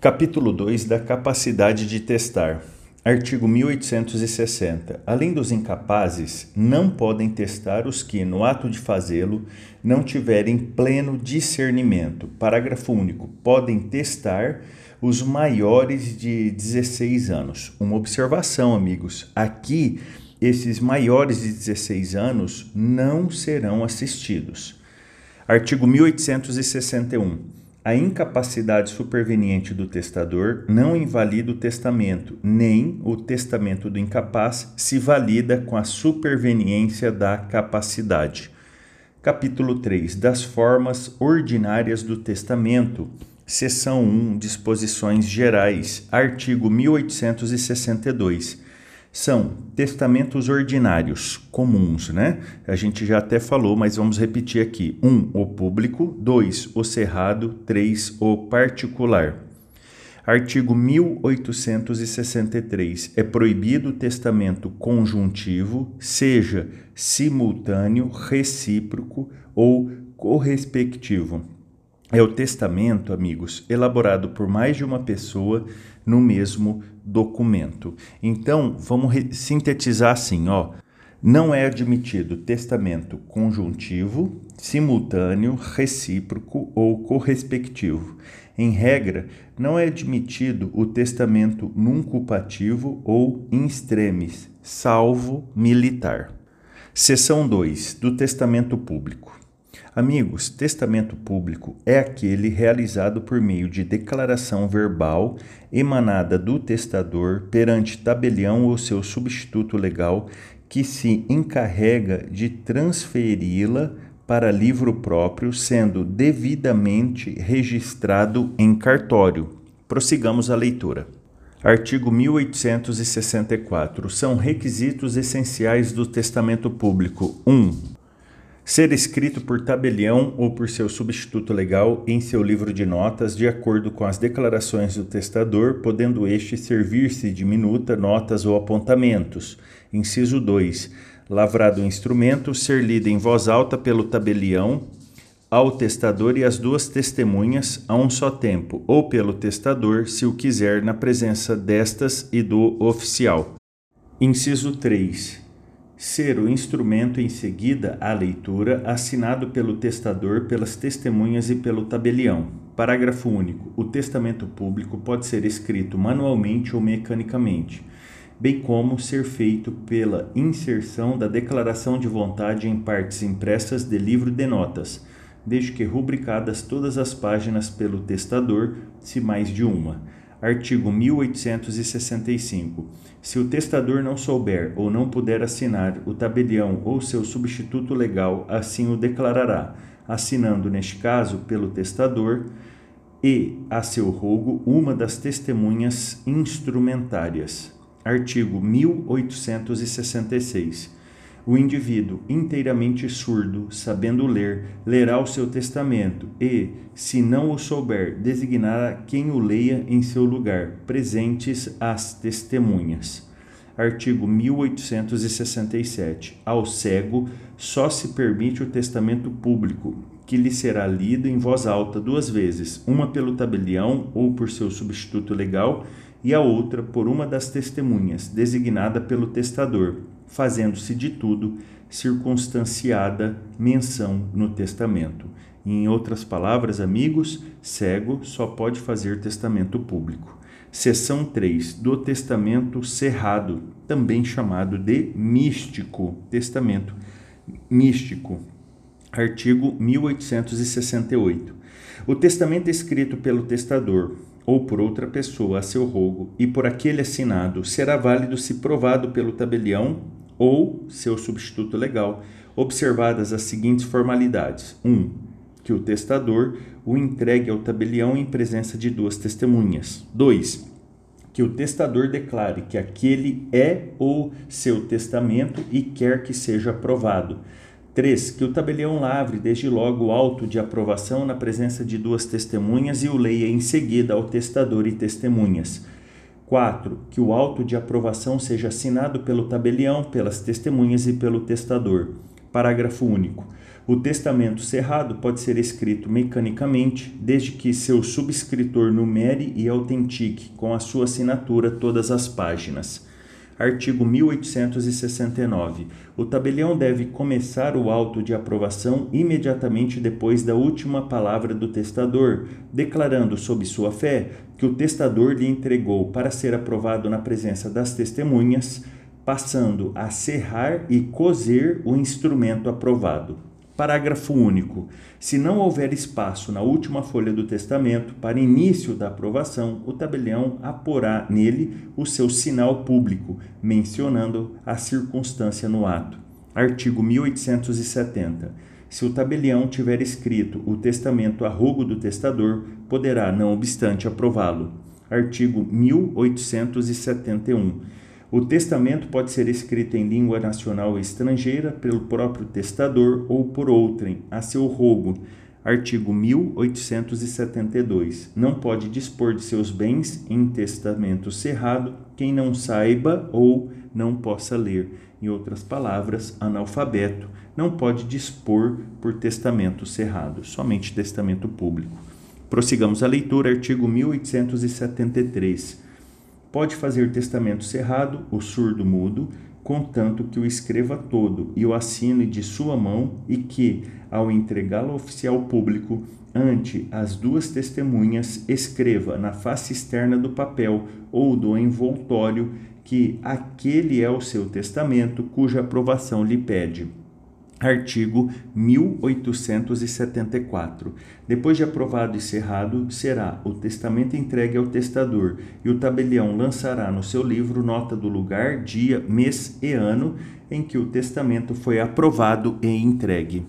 Capítulo 2 da capacidade de testar. Artigo 1860. Além dos incapazes, não podem testar os que, no ato de fazê-lo, não tiverem pleno discernimento. Parágrafo único. Podem testar os maiores de 16 anos. Uma observação, amigos. Aqui, esses maiores de 16 anos não serão assistidos. Artigo 1861. A incapacidade superveniente do testador não invalida o testamento, nem o testamento do incapaz se valida com a superveniência da capacidade. Capítulo 3 das formas ordinárias do testamento. Seção 1 Disposições gerais. Artigo 1862 são testamentos ordinários, comuns, né? A gente já até falou, mas vamos repetir aqui. Um, o público. Dois, o cerrado. Três, o particular. Artigo 1863. É proibido o testamento conjuntivo, seja simultâneo, recíproco ou correspectivo. É o testamento, amigos, elaborado por mais de uma pessoa no mesmo documento. Então, vamos sintetizar assim, ó. Não é admitido testamento conjuntivo, simultâneo, recíproco ou correspectivo. Em regra, não é admitido o testamento nunculpativo ou in extremis, salvo militar. Seção 2 do Testamento Público. Amigos, testamento público é aquele realizado por meio de declaração verbal emanada do testador perante tabelião ou seu substituto legal que se encarrega de transferi-la para livro próprio, sendo devidamente registrado em cartório. Prossigamos a leitura. Artigo 1864. São requisitos essenciais do testamento público: 1. Um, ser escrito por tabelião ou por seu substituto legal em seu livro de notas, de acordo com as declarações do testador, podendo este servir-se de minuta, notas ou apontamentos. Inciso 2. Lavrado o instrumento, ser lido em voz alta pelo tabelião ao testador e às duas testemunhas a um só tempo, ou pelo testador, se o quiser, na presença destas e do oficial. Inciso 3 ser o instrumento em seguida à leitura, assinado pelo testador, pelas testemunhas e pelo tabelião. Parágrafo único. O testamento público pode ser escrito manualmente ou mecanicamente, bem como ser feito pela inserção da declaração de vontade em partes impressas de livro de notas, desde que rubricadas todas as páginas pelo testador, se mais de uma. Artigo 1865. Se o testador não souber ou não puder assinar, o tabelião ou seu substituto legal assim o declarará, assinando, neste caso, pelo testador e, a seu rogo, uma das testemunhas instrumentárias. Artigo 1866 o indivíduo inteiramente surdo, sabendo ler, lerá o seu testamento e, se não o souber, designará quem o leia em seu lugar, presentes as testemunhas. Artigo 1867. Ao cego só se permite o testamento público, que lhe será lido em voz alta duas vezes, uma pelo tabelião ou por seu substituto legal, e a outra por uma das testemunhas, designada pelo testador fazendo-se de tudo circunstanciada menção no testamento. Em outras palavras, amigos, cego só pode fazer testamento público. Seção 3 do Testamento Cerrado, também chamado de místico, testamento místico. Artigo 1868. O testamento escrito pelo testador ou por outra pessoa a seu rogo e por aquele assinado será válido se provado pelo tabelião ou seu substituto legal, observadas as seguintes formalidades: 1. Um, que o testador o entregue ao tabelião em presença de duas testemunhas. 2. Que o testador declare que aquele é o seu testamento e quer que seja aprovado. 3. Que o tabelião lavre desde logo o auto de aprovação na presença de duas testemunhas e o leia em seguida ao testador e testemunhas. 4. Que o auto de aprovação seja assinado pelo tabelião, pelas testemunhas e pelo testador. Parágrafo único. O testamento cerrado pode ser escrito mecanicamente, desde que seu subscritor numere e autentique com a sua assinatura todas as páginas. Artigo 1869. O tabelião deve começar o auto de aprovação imediatamente depois da última palavra do testador, declarando sob sua fé que o testador lhe entregou para ser aprovado na presença das testemunhas, passando a serrar e coser o instrumento aprovado. Parágrafo único. Se não houver espaço na última folha do testamento para início da aprovação, o tabelião aporá nele o seu sinal público, mencionando a circunstância no ato. Artigo 1870. Se o tabelião tiver escrito o testamento a rogo do testador, poderá, não obstante, aprová-lo. Artigo 1871 o testamento pode ser escrito em língua nacional ou estrangeira pelo próprio testador ou por outrem, a seu rogo. Artigo 1872. Não pode dispor de seus bens em testamento cerrado quem não saiba ou não possa ler. Em outras palavras, analfabeto não pode dispor por testamento cerrado, somente testamento público. Prossigamos a leitura, artigo 1873 Pode fazer testamento cerrado o surdo mudo, contanto que o escreva todo e o assine de sua mão e que, ao entregá-lo ao oficial público, ante as duas testemunhas, escreva na face externa do papel ou do envoltório que aquele é o seu testamento cuja aprovação lhe pede artigo 1874. Depois de aprovado e cerrado, será o testamento entregue ao testador, e o tabelião lançará no seu livro nota do lugar, dia, mês e ano em que o testamento foi aprovado e entregue.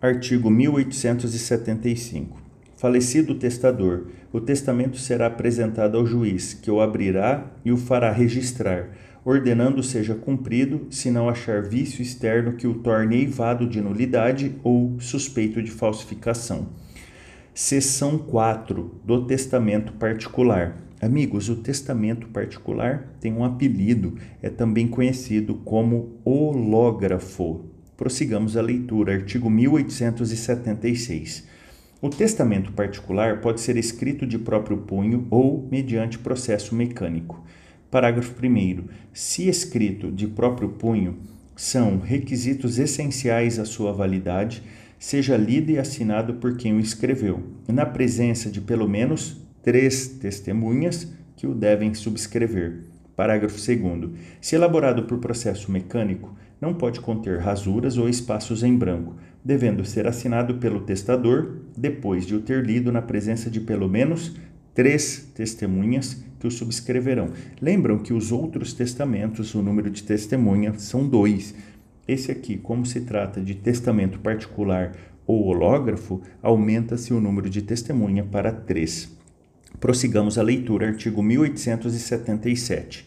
Artigo 1875. Falecido o testador, o testamento será apresentado ao juiz, que o abrirá e o fará registrar ordenando seja cumprido, se não achar vício externo que o torne eivado de nulidade ou suspeito de falsificação. Seção 4 do Testamento Particular. Amigos, o testamento particular tem um apelido, é também conhecido como hológrafo. Prossigamos a leitura, artigo 1876. O testamento particular pode ser escrito de próprio punho ou mediante processo mecânico. Parágrafo 1. Se escrito de próprio punho, são requisitos essenciais à sua validade, seja lido e assinado por quem o escreveu, na presença de pelo menos três testemunhas que o devem subscrever. Parágrafo 2. Se elaborado por processo mecânico, não pode conter rasuras ou espaços em branco, devendo ser assinado pelo testador depois de o ter lido na presença de pelo menos três testemunhas que o subscreverão. Lembram que os outros testamentos, o número de testemunhas são dois. Esse aqui, como se trata de testamento particular ou hológrafo, aumenta-se o número de testemunha para três. Prossigamos a leitura, artigo 1877.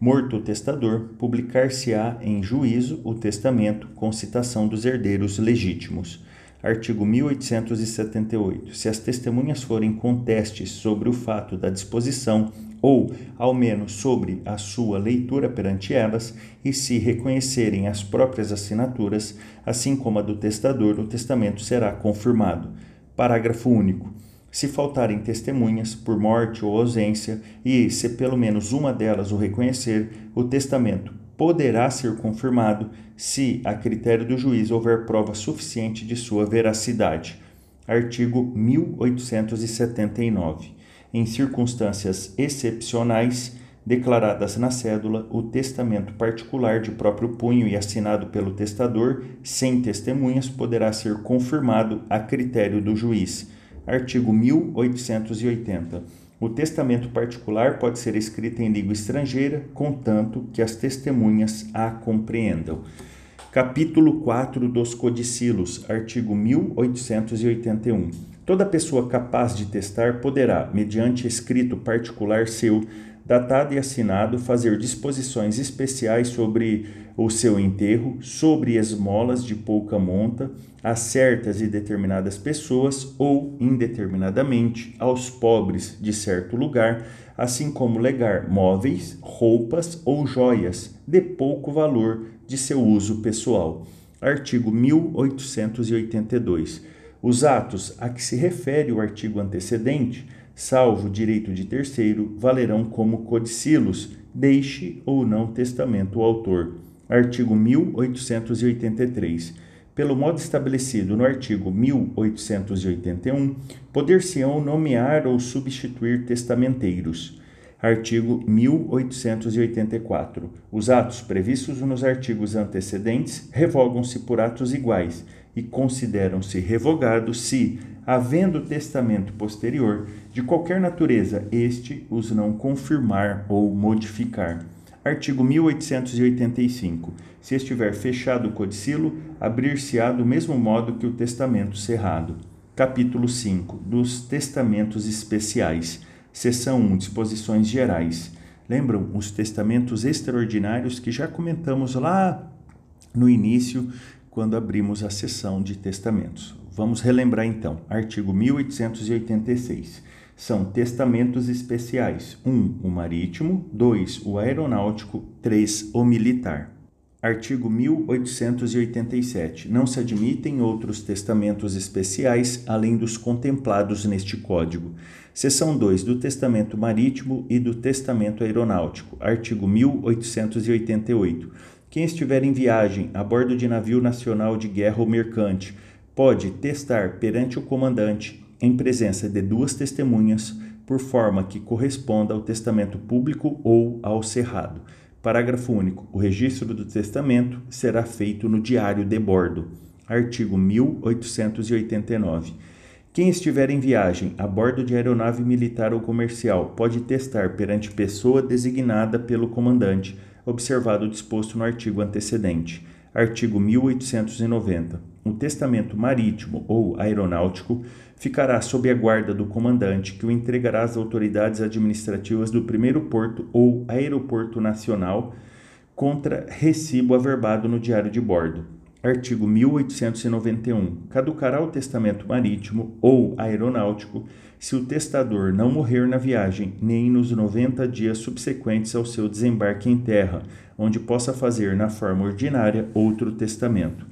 Morto o testador, publicar-se-á em juízo o testamento com citação dos herdeiros legítimos. Artigo 1878. Se as testemunhas forem contestes sobre o fato da disposição ou, ao menos, sobre a sua leitura perante elas, e se reconhecerem as próprias assinaturas, assim como a do testador, o testamento será confirmado. Parágrafo único. Se faltarem testemunhas por morte ou ausência, e se pelo menos uma delas o reconhecer, o testamento poderá ser confirmado se, a critério do juiz, houver prova suficiente de sua veracidade. Artigo 1879 em circunstâncias excepcionais declaradas na cédula, o testamento particular de próprio punho e assinado pelo testador, sem testemunhas, poderá ser confirmado a critério do juiz. Artigo 1880. O testamento particular pode ser escrito em língua estrangeira, contanto que as testemunhas a compreendam. Capítulo 4 dos Codicilos, artigo 1881. Toda pessoa capaz de testar poderá, mediante escrito particular seu, datado e assinado, fazer disposições especiais sobre o seu enterro, sobre esmolas de pouca monta, a certas e determinadas pessoas ou, indeterminadamente, aos pobres de certo lugar, assim como legar móveis, roupas ou joias de pouco valor de seu uso pessoal Artigo 1882. Os atos a que se refere o artigo antecedente, salvo direito de terceiro, valerão como codicilos, deixe ou não testamento o autor. Artigo 1883. Pelo modo estabelecido no artigo 1881, poder-se-ão nomear ou substituir testamenteiros. Artigo 1884. Os atos previstos nos artigos antecedentes revogam-se por atos iguais e consideram-se revogados se, havendo testamento posterior, de qualquer natureza, este os não confirmar ou modificar. Artigo 1885. Se estiver fechado o codicilo, abrir-se-á do mesmo modo que o testamento cerrado. Capítulo 5. Dos testamentos especiais. Seção 1 Disposições gerais. Lembram os testamentos extraordinários que já comentamos lá no início, quando abrimos a sessão de testamentos. Vamos relembrar então. Artigo 1886. São testamentos especiais: 1. Um, o marítimo, 2. o aeronáutico, 3. o militar. Artigo 1887. Não se admitem outros testamentos especiais além dos contemplados neste Código. Seção 2 do Testamento Marítimo e do Testamento Aeronáutico. Artigo 1888. Quem estiver em viagem a bordo de navio nacional de guerra ou mercante pode testar perante o comandante, em presença de duas testemunhas, por forma que corresponda ao testamento público ou ao cerrado Parágrafo único. O registro do testamento será feito no diário de bordo. Artigo 1889. Quem estiver em viagem a bordo de aeronave militar ou comercial pode testar perante pessoa designada pelo comandante, observado o disposto no artigo antecedente. Artigo 1890. O testamento marítimo ou aeronáutico ficará sob a guarda do comandante, que o entregará às autoridades administrativas do primeiro porto ou aeroporto nacional contra recibo averbado no diário de bordo. Artigo 1891. Caducará o testamento marítimo ou aeronáutico se o testador não morrer na viagem, nem nos 90 dias subsequentes ao seu desembarque em terra, onde possa fazer na forma ordinária outro testamento.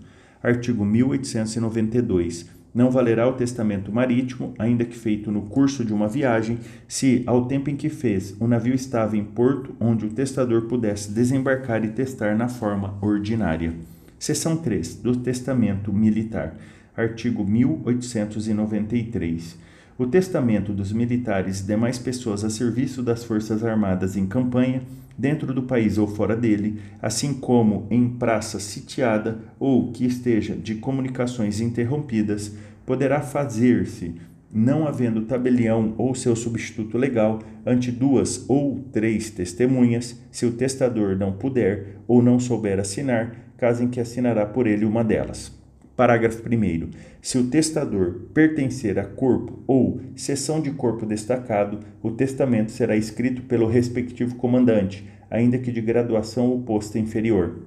Artigo 1892 não valerá o testamento marítimo, ainda que feito no curso de uma viagem, se, ao tempo em que fez, o navio estava em porto onde o testador pudesse desembarcar e testar na forma ordinária. Seção 3 do Testamento Militar. Artigo 1893. O testamento dos militares e demais pessoas a serviço das Forças Armadas em campanha, dentro do país ou fora dele, assim como em praça sitiada ou que esteja de comunicações interrompidas, poderá fazer-se, não havendo tabelião ou seu substituto legal, ante duas ou três testemunhas, se o testador não puder ou não souber assinar, caso em que assinará por ele uma delas. Parágrafo 1. Se o testador pertencer a corpo ou seção de corpo destacado, o testamento será escrito pelo respectivo comandante, ainda que de graduação ou posto inferior.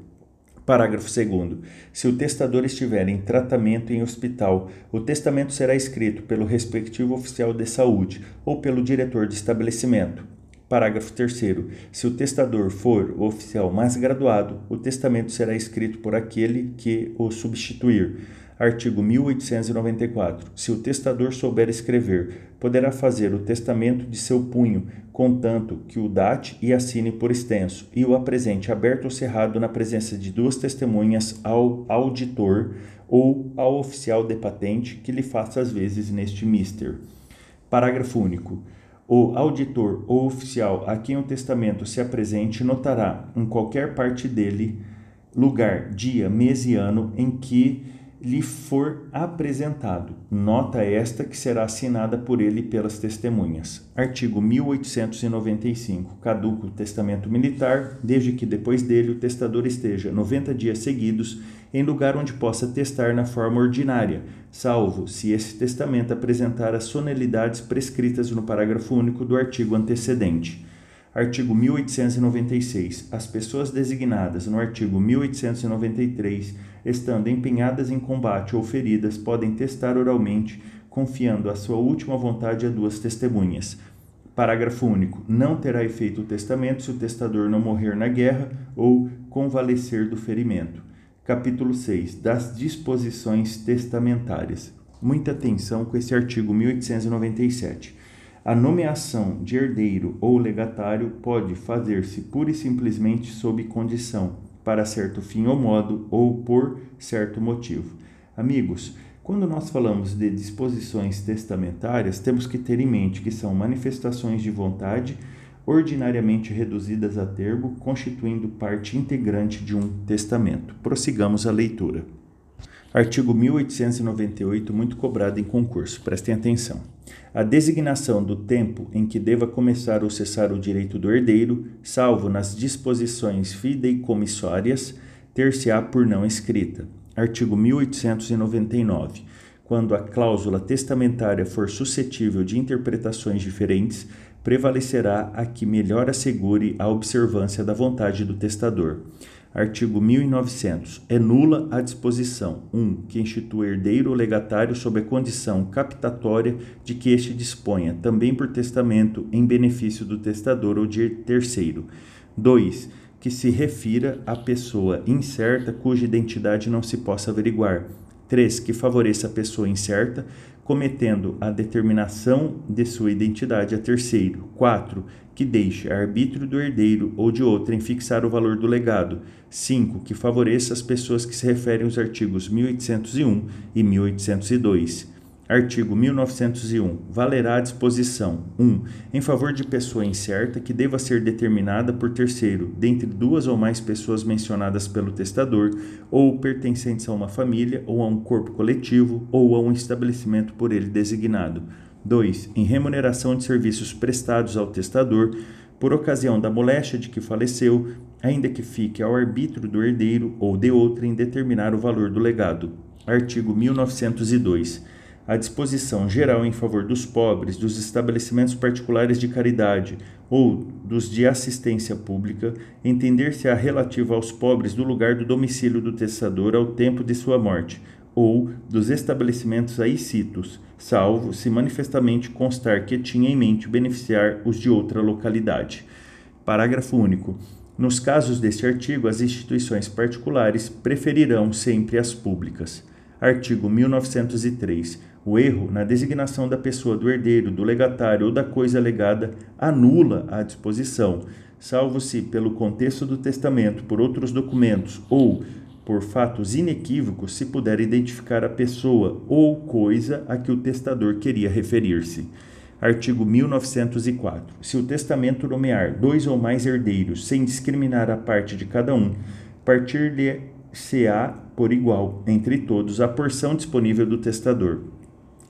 Parágrafo 2. Se o testador estiver em tratamento em hospital, o testamento será escrito pelo respectivo oficial de saúde ou pelo diretor de estabelecimento. Parágrafo 3. Se o testador for o oficial mais graduado, o testamento será escrito por aquele que o substituir. Artigo 1894. Se o testador souber escrever, poderá fazer o testamento de seu punho, contanto que o date e assine por extenso, e o apresente aberto ou cerrado na presença de duas testemunhas ao auditor ou ao oficial de patente que lhe faça as vezes neste mister. Parágrafo único. O auditor ou oficial a quem o testamento se apresente notará, em qualquer parte dele, lugar, dia, mês e ano em que lhe for apresentado. Nota esta que será assinada por ele pelas testemunhas. Artigo 1895. Caduca o testamento militar, desde que depois dele o testador esteja 90 dias seguidos em lugar onde possa testar na forma ordinária, salvo se esse testamento apresentar as sonalidades prescritas no parágrafo único do artigo antecedente. Artigo 1896. As pessoas designadas no artigo 1893, estando empenhadas em combate ou feridas, podem testar oralmente, confiando a sua última vontade a duas testemunhas. Parágrafo único. Não terá efeito o testamento se o testador não morrer na guerra ou convalescer do ferimento. Capítulo 6 das disposições testamentárias. Muita atenção com esse artigo 1897. A nomeação de herdeiro ou legatário pode fazer-se pura e simplesmente sob condição, para certo fim ou modo, ou por certo motivo. Amigos, quando nós falamos de disposições testamentárias, temos que ter em mente que são manifestações de vontade ordinariamente reduzidas a termo, constituindo parte integrante de um testamento. Prossigamos a leitura. Artigo 1898, muito cobrado em concurso. Prestem atenção. A designação do tempo em que deva começar ou cessar o direito do herdeiro, salvo nas disposições fideicomissórias, ter-se-á por não escrita. Artigo 1899. Quando a cláusula testamentária for suscetível de interpretações diferentes, prevalecerá a que melhor assegure a observância da vontade do testador. Artigo 1900. É nula a disposição 1. Um, que institui herdeiro ou legatário sob a condição captatória de que este disponha, também por testamento, em benefício do testador ou de terceiro. 2. Que se refira à pessoa incerta cuja identidade não se possa averiguar. 3. Que favoreça a pessoa incerta cometendo a determinação de sua identidade a terceiro. 4. Que deixe a arbítrio do herdeiro ou de outrem fixar o valor do legado. 5. Que favoreça as pessoas que se referem aos artigos 1801 e 1802. Artigo 1901. Valerá a disposição 1. Um, em favor de pessoa incerta que deva ser determinada por terceiro, dentre duas ou mais pessoas mencionadas pelo testador, ou pertencentes a uma família, ou a um corpo coletivo, ou a um estabelecimento por ele designado. 2. Em remuneração de serviços prestados ao testador, por ocasião da moléstia de que faleceu, ainda que fique ao arbítrio do herdeiro ou de outrem determinar o valor do legado. Artigo 1902 a disposição geral em favor dos pobres, dos estabelecimentos particulares de caridade ou dos de assistência pública, entender-se-á relativa aos pobres do lugar do domicílio do testador ao tempo de sua morte, ou dos estabelecimentos aí citos, salvo se manifestamente constar que tinha em mente beneficiar os de outra localidade. Parágrafo único. Nos casos deste artigo, as instituições particulares preferirão sempre as públicas. Artigo 1903 o erro na designação da pessoa do herdeiro, do legatário ou da coisa legada anula a disposição, salvo se, pelo contexto do testamento, por outros documentos ou por fatos inequívocos, se puder identificar a pessoa ou coisa a que o testador queria referir-se. Artigo 1904. Se o testamento nomear dois ou mais herdeiros, sem discriminar a parte de cada um, partir-lhe-se-á por igual entre todos a porção disponível do testador.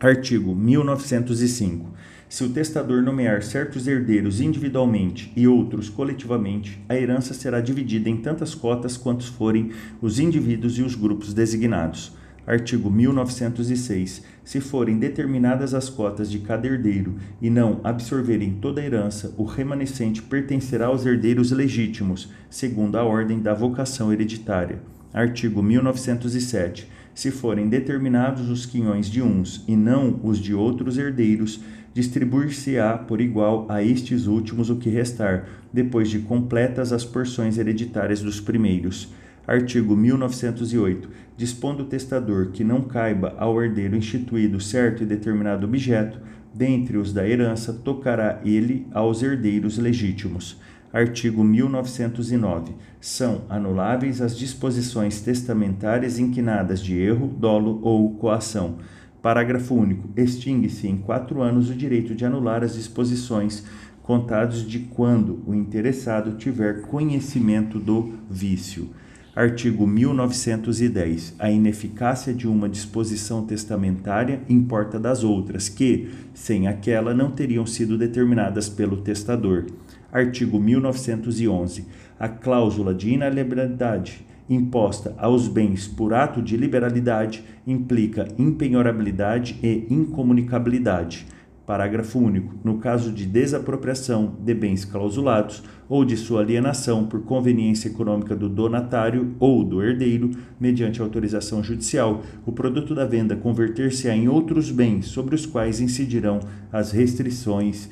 Artigo 1905. Se o testador nomear certos herdeiros individualmente e outros coletivamente, a herança será dividida em tantas cotas quantos forem os indivíduos e os grupos designados. Artigo 1906. Se forem determinadas as cotas de cada herdeiro e não absorverem toda a herança, o remanescente pertencerá aos herdeiros legítimos, segundo a ordem da vocação hereditária. Artigo 1907 se forem determinados os quinhões de uns e não os de outros herdeiros, distribuir-se-á por igual a estes últimos o que restar, depois de completas as porções hereditárias dos primeiros. Artigo 1908. Dispondo o testador que não caiba ao herdeiro instituído certo e determinado objeto, dentre os da herança, tocará ele aos herdeiros legítimos. Artigo 1909. São anuláveis as disposições testamentárias inquinadas de erro, dolo ou coação. Parágrafo único. Extingue-se em quatro anos o direito de anular as disposições contados de quando o interessado tiver conhecimento do vício. Artigo 1910. A ineficácia de uma disposição testamentária importa das outras que, sem aquela, não teriam sido determinadas pelo testador. Artigo 1911. A cláusula de inalienabilidade imposta aos bens por ato de liberalidade implica impenhorabilidade e incomunicabilidade. Parágrafo único. No caso de desapropriação de bens clausulados ou de sua alienação por conveniência econômica do donatário ou do herdeiro, mediante autorização judicial, o produto da venda converter-se-á em outros bens sobre os quais incidirão as restrições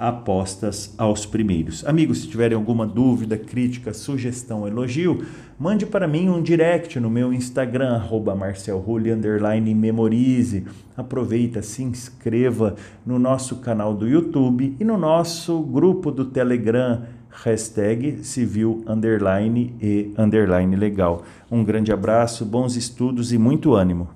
apostas aos primeiros. Amigos, se tiverem alguma dúvida, crítica, sugestão, elogio, mande para mim um direct no meu Instagram, arroba memorize. Aproveita, se inscreva no nosso canal do YouTube e no nosso grupo do Telegram, hashtag civil underline e underline legal. Um grande abraço, bons estudos e muito ânimo.